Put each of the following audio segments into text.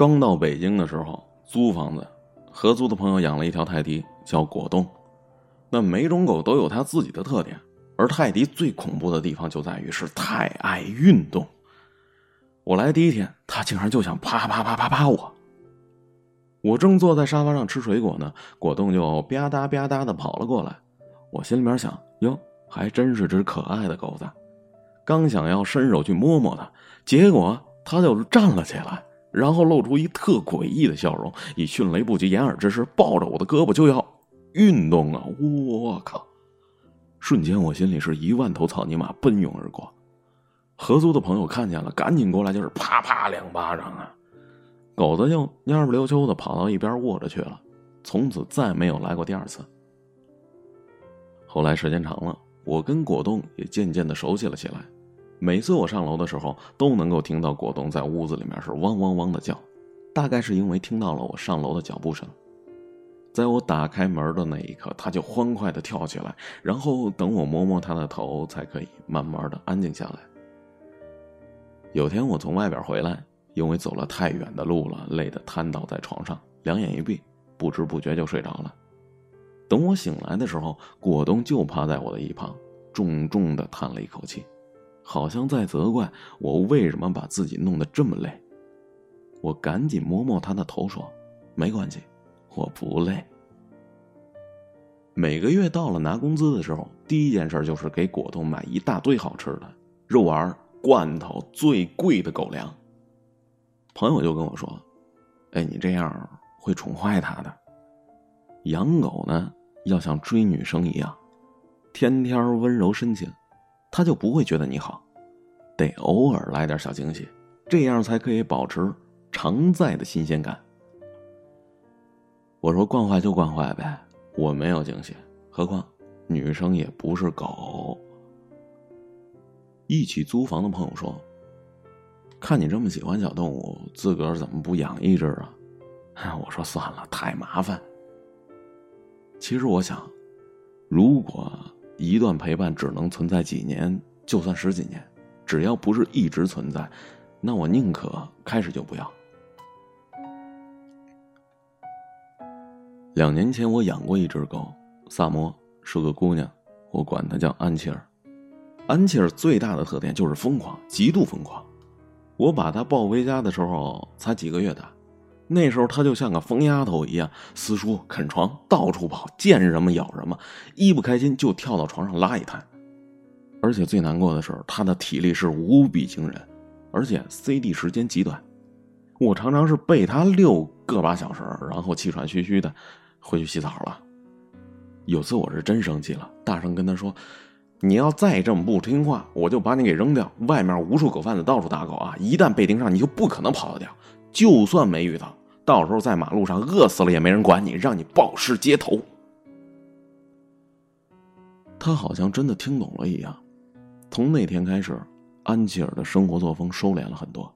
刚到北京的时候租房子，合租的朋友养了一条泰迪，叫果冻。那每种狗都有它自己的特点，而泰迪最恐怖的地方就在于是太爱运动。我来第一天，它竟然就想啪啪啪啪啪我。我正坐在沙发上吃水果呢，果冻就吧嗒吧嗒的跑了过来。我心里面想：哟，还真是只可爱的狗子。刚想要伸手去摸摸它，结果它就站了起来，然后露出一特诡异的笑容，以迅雷不及掩耳之势抱着我的胳膊就要运动啊！我靠！瞬间我心里是一万头草泥马奔涌而过。合租的朋友看见了，赶紧过来就是啪啪两巴掌啊！狗子就蔫不溜秋的跑到一边卧着去了，从此再没有来过第二次。后来时间长了，我跟果冻也渐渐的熟悉了起来。每次我上楼的时候，都能够听到果冻在屋子里面是汪汪汪的叫，大概是因为听到了我上楼的脚步声。在我打开门的那一刻，它就欢快的跳起来，然后等我摸摸它的头，才可以慢慢的安静下来。有天我从外边回来。因为走了太远的路了，累得瘫倒在床上，两眼一闭，不知不觉就睡着了。等我醒来的时候，果冻就趴在我的一旁，重重的叹了一口气，好像在责怪我为什么把自己弄得这么累。我赶紧摸摸他的头，说：“没关系，我不累。”每个月到了拿工资的时候，第一件事就是给果冻买一大堆好吃的，肉丸、罐头、最贵的狗粮。朋友就跟我说：“哎，你这样会宠坏它的。养狗呢，要像追女生一样，天天温柔深情，他就不会觉得你好。得偶尔来点小惊喜，这样才可以保持常在的新鲜感。”我说：“惯坏就惯坏呗，我没有惊喜。何况女生也不是狗。”一起租房的朋友说。看你这么喜欢小动物，自个儿怎么不养一只啊？我说算了，太麻烦。其实我想，如果一段陪伴只能存在几年，就算十几年，只要不是一直存在，那我宁可开始就不要。两年前我养过一只狗，萨摩是个姑娘，我管她叫安琪儿。安琪儿最大的特点就是疯狂，极度疯狂。我把它抱回家的时候才几个月大，那时候他就像个疯丫头一样撕书、啃床、到处跑，见什么咬什么，一不开心就跳到床上拉一滩。而且最难过的是，他的体力是无比惊人，而且 CD 时间极短，我常常是被他遛个把小时，然后气喘吁吁的回去洗澡了。有次我是真生气了，大声跟他说。你要再这么不听话，我就把你给扔掉。外面无数狗贩子到处打狗啊，一旦被盯上，你就不可能跑得掉。就算没遇到，到时候在马路上饿死了也没人管你，让你暴尸街头。他好像真的听懂了一样。从那天开始，安琪儿的生活作风收敛了很多。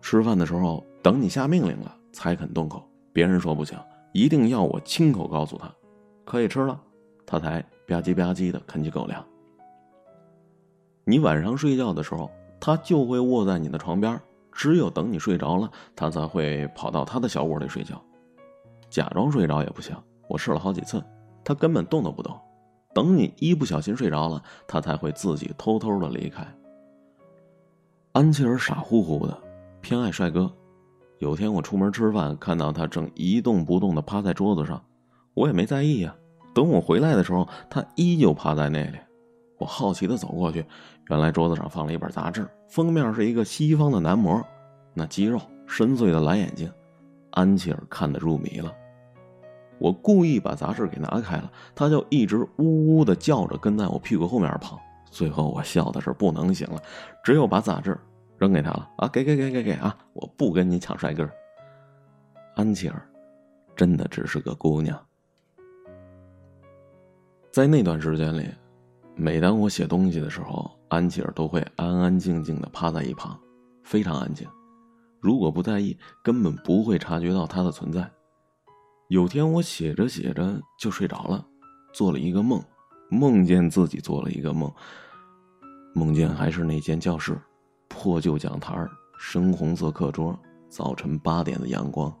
吃饭的时候，等你下命令了才肯动口，别人说不行，一定要我亲口告诉他，可以吃了，他才。吧唧吧唧的啃起狗粮。你晚上睡觉的时候，他就会卧在你的床边，只有等你睡着了，它才会跑到它的小窝里睡觉。假装睡着也不行，我试了好几次，它根本动都不动。等你一不小心睡着了，它才会自己偷偷的离开。安琪儿傻乎乎的，偏爱帅哥。有天我出门吃饭，看到他正一动不动的趴在桌子上，我也没在意呀。等我回来的时候，他依旧趴在那里。我好奇的走过去，原来桌子上放了一本杂志，封面是一个西方的男模，那肌肉、深邃的蓝眼睛，安琪儿看得入迷了。我故意把杂志给拿开了，他就一直呜呜的叫着，跟在我屁股后面跑。最后我笑的是不能行了，只有把杂志扔给他了。啊，给给给给给啊！我不跟你抢帅哥。安琪儿，真的只是个姑娘。在那段时间里，每当我写东西的时候，安琪儿都会安安静静的趴在一旁，非常安静。如果不在意，根本不会察觉到他的存在。有天我写着写着就睡着了，做了一个梦，梦见自己做了一个梦，梦见还是那间教室，破旧讲台，深红色课桌，早晨八点的阳光，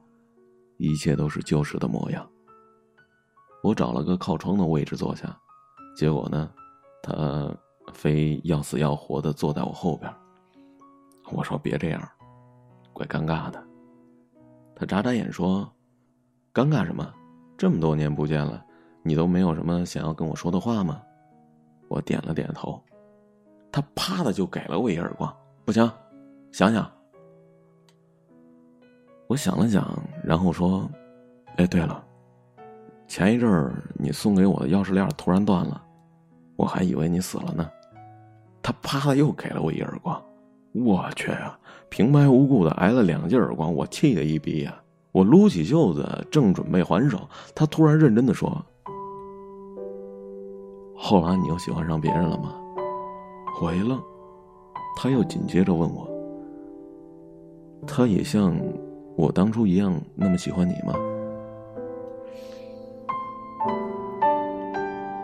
一切都是旧时的模样。我找了个靠窗的位置坐下，结果呢，他非要死要活的坐在我后边。我说别这样，怪尴尬的。他眨眨眼说：“尴尬什么？这么多年不见了，你都没有什么想要跟我说的话吗？”我点了点头。他啪的就给了我一耳光。不行，想想。我想了想，然后说：“哎，对了，前一阵儿你送给我的钥匙链突然断了，我还以为你死了呢。”他啪的又给了我一耳光。我去啊！平白无故的挨了两记耳光，我气得一逼呀！我撸起袖子正准备还手，他突然认真的说：“后来你又喜欢上别人了吗？”我一愣，他又紧接着问我：“他也像……”我当初一样那么喜欢你吗？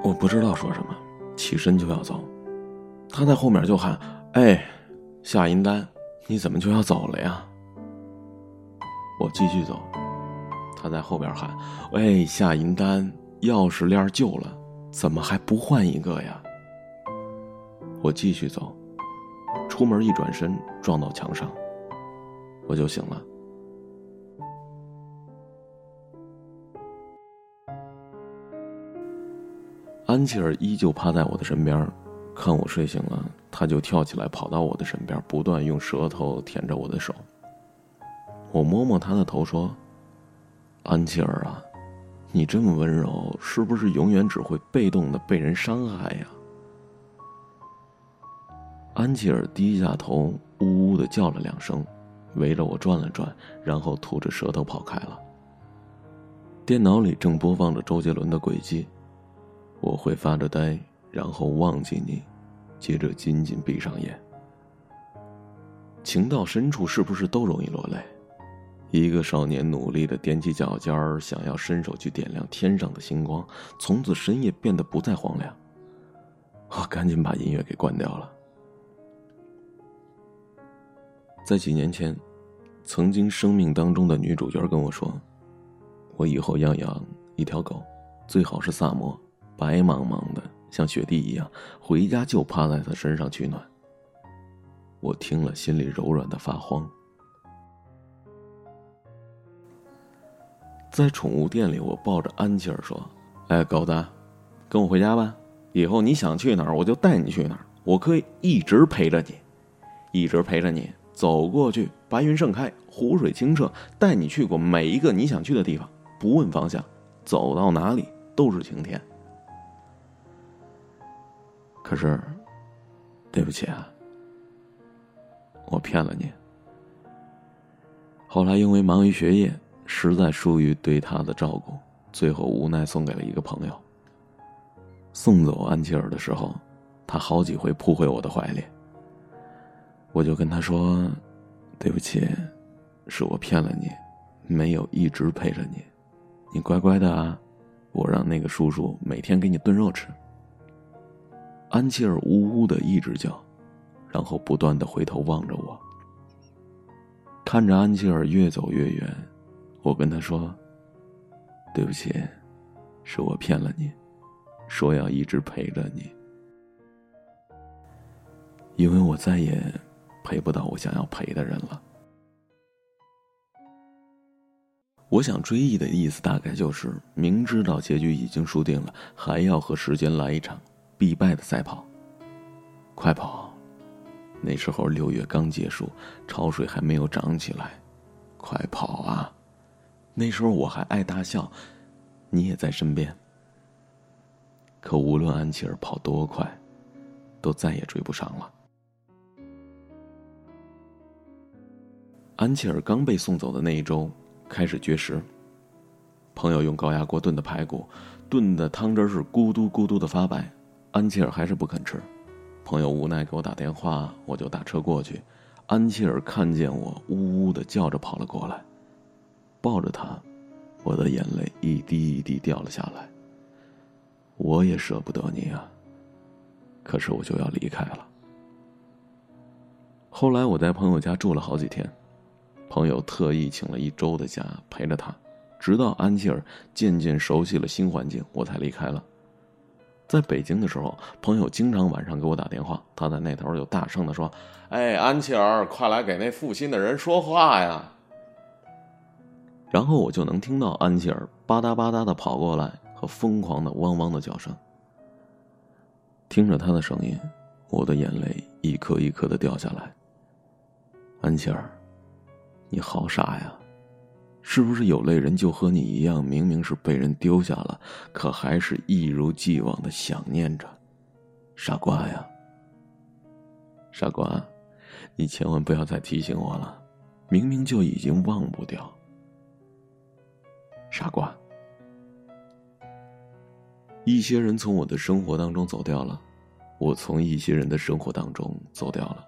我不知道说什么，起身就要走，他在后面就喊：“哎，夏银丹，你怎么就要走了呀？”我继续走，他在后边喊：“喂，夏银丹，钥匙链旧了，怎么还不换一个呀？”我继续走，出门一转身撞到墙上，我就醒了。安琪儿依旧趴在我的身边，看我睡醒了，他就跳起来跑到我的身边，不断用舌头舔着我的手。我摸摸他的头说：“安琪儿啊，你这么温柔，是不是永远只会被动的被人伤害呀？”安琪儿低下头，呜呜的叫了两声，围着我转了转，然后吐着舌头跑开了。电脑里正播放着周杰伦的轨迹。我会发着呆，然后忘记你，接着紧紧闭上眼。情到深处，是不是都容易落泪？一个少年努力的踮起脚尖儿，想要伸手去点亮天上的星光，从此深夜变得不再荒凉。我赶紧把音乐给关掉了。在几年前，曾经生命当中的女主角跟我说：“我以后要养一条狗，最好是萨摩。”白茫茫的，像雪地一样，回家就趴在他身上取暖。我听了，心里柔软的发慌。在宠物店里，我抱着安琪儿说：“哎，狗子，跟我回家吧。以后你想去哪儿，我就带你去哪儿。我可以一直陪着你，一直陪着你走过去。白云盛开，湖水清澈，带你去过每一个你想去的地方，不问方向，走到哪里都是晴天。”可是，对不起啊，我骗了你。后来因为忙于学业，实在疏于对他的照顾，最后无奈送给了一个朋友。送走安琪儿的时候，他好几回扑回我的怀里。我就跟他说：“对不起，是我骗了你，没有一直陪着你，你乖乖的啊，我让那个叔叔每天给你炖肉吃。”安琪儿呜呜的一直叫，然后不断的回头望着我。看着安琪儿越走越远，我跟他说：“对不起，是我骗了你，说要一直陪着你，因为我再也陪不到我想要陪的人了。”我想追忆的意思大概就是：明知道结局已经输定了，还要和时间来一场。必败的赛跑，快跑！那时候六月刚结束，潮水还没有涨起来，快跑啊！那时候我还爱大笑，你也在身边。可无论安琪儿跑多快，都再也追不上了。安琪儿刚被送走的那一周，开始绝食。朋友用高压锅炖的排骨，炖的汤汁是咕嘟咕嘟的发白。安琪儿还是不肯吃，朋友无奈给我打电话，我就打车过去。安琪儿看见我，呜呜的叫着跑了过来，抱着她，我的眼泪一滴一滴掉了下来。我也舍不得你啊，可是我就要离开了。后来我在朋友家住了好几天，朋友特意请了一周的假陪着他，直到安琪儿渐渐熟悉了新环境，我才离开了。在北京的时候，朋友经常晚上给我打电话，他在那头就大声的说：“哎，安琪儿，快来给那负心的人说话呀！”然后我就能听到安琪儿吧嗒吧嗒的跑过来和疯狂的汪汪的叫声。听着他的声音，我的眼泪一颗一颗的掉下来。安琪儿，你好傻呀！是不是有类人就和你一样，明明是被人丢下了，可还是一如既往的想念着？傻瓜呀！傻瓜，你千万不要再提醒我了，明明就已经忘不掉。傻瓜，一些人从我的生活当中走掉了，我从一些人的生活当中走掉了，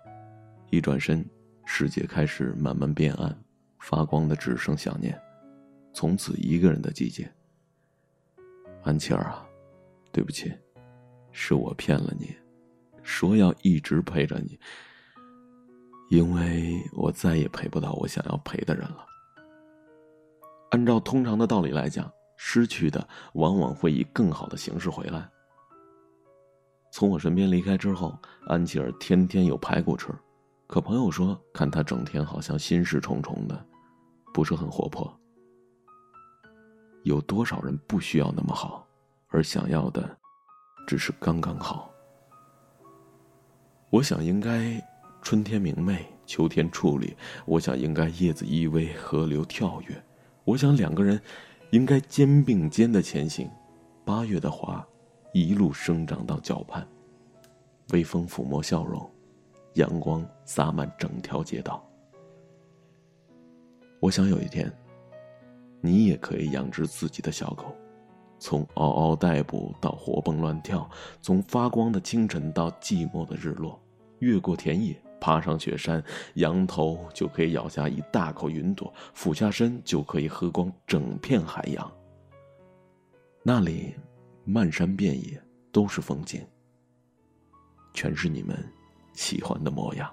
一转身，世界开始慢慢变暗。发光的只剩想念，从此一个人的季节。安琪儿啊，对不起，是我骗了你，说要一直陪着你，因为我再也陪不到我想要陪的人了。按照通常的道理来讲，失去的往往会以更好的形式回来。从我身边离开之后，安琪儿天天有排骨吃，可朋友说，看她整天好像心事重重的。不是很活泼。有多少人不需要那么好，而想要的只是刚刚好？我想应该春天明媚，秋天矗立；我想应该叶子依偎，河流跳跃；我想两个人应该肩并肩的前行。八月的花一路生长到脚畔，微风抚摸笑容，阳光洒满整条街道。我想有一天，你也可以养只自己的小狗，从嗷嗷待哺到活蹦乱跳，从发光的清晨到寂寞的日落，越过田野，爬上雪山，仰头就可以咬下一大口云朵，俯下身就可以喝光整片海洋。那里，漫山遍野都是风景，全是你们喜欢的模样。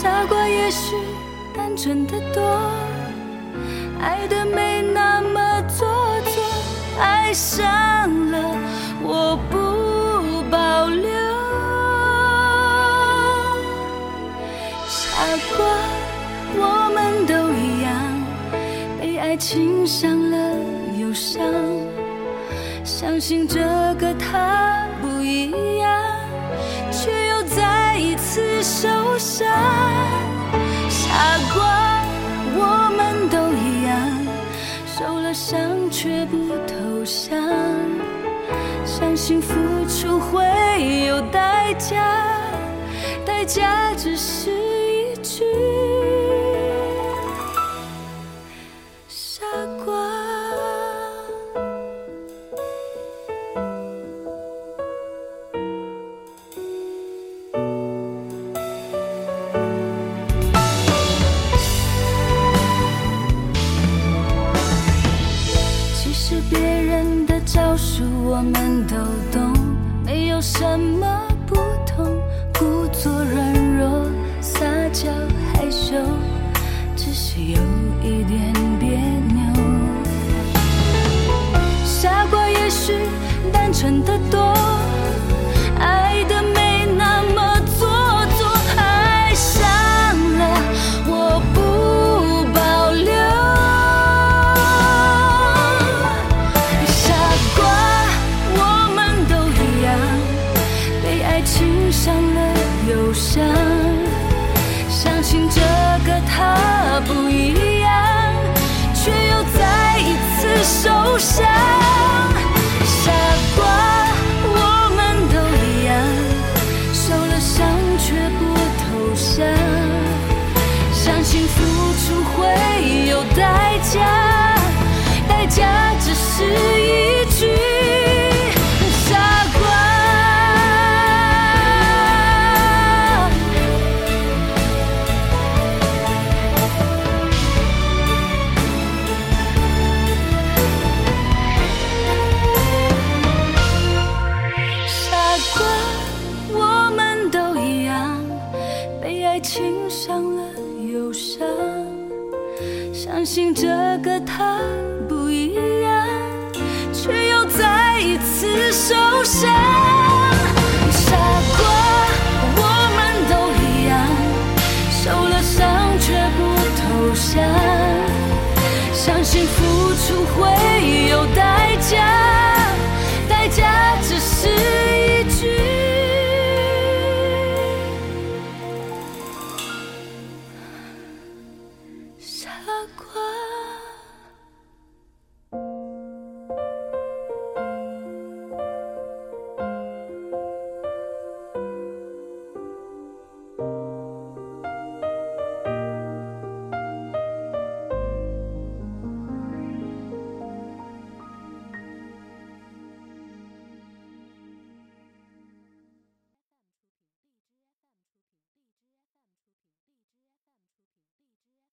傻瓜也许单纯的多，爱的没那么做作，爱上了我不保留。傻瓜，我们都一样，被爱情伤了忧伤，相信这个他不一样，却又再一次受伤。想却不投降，相信付出会有代价，代价只是一句。付出会有代价代价只是一句傻瓜傻瓜我们都一样被爱情伤了。忧伤相信这个他不一样却又再一次受伤。傻瓜我们都一样受了伤却不投降。相信付出会傻瓜。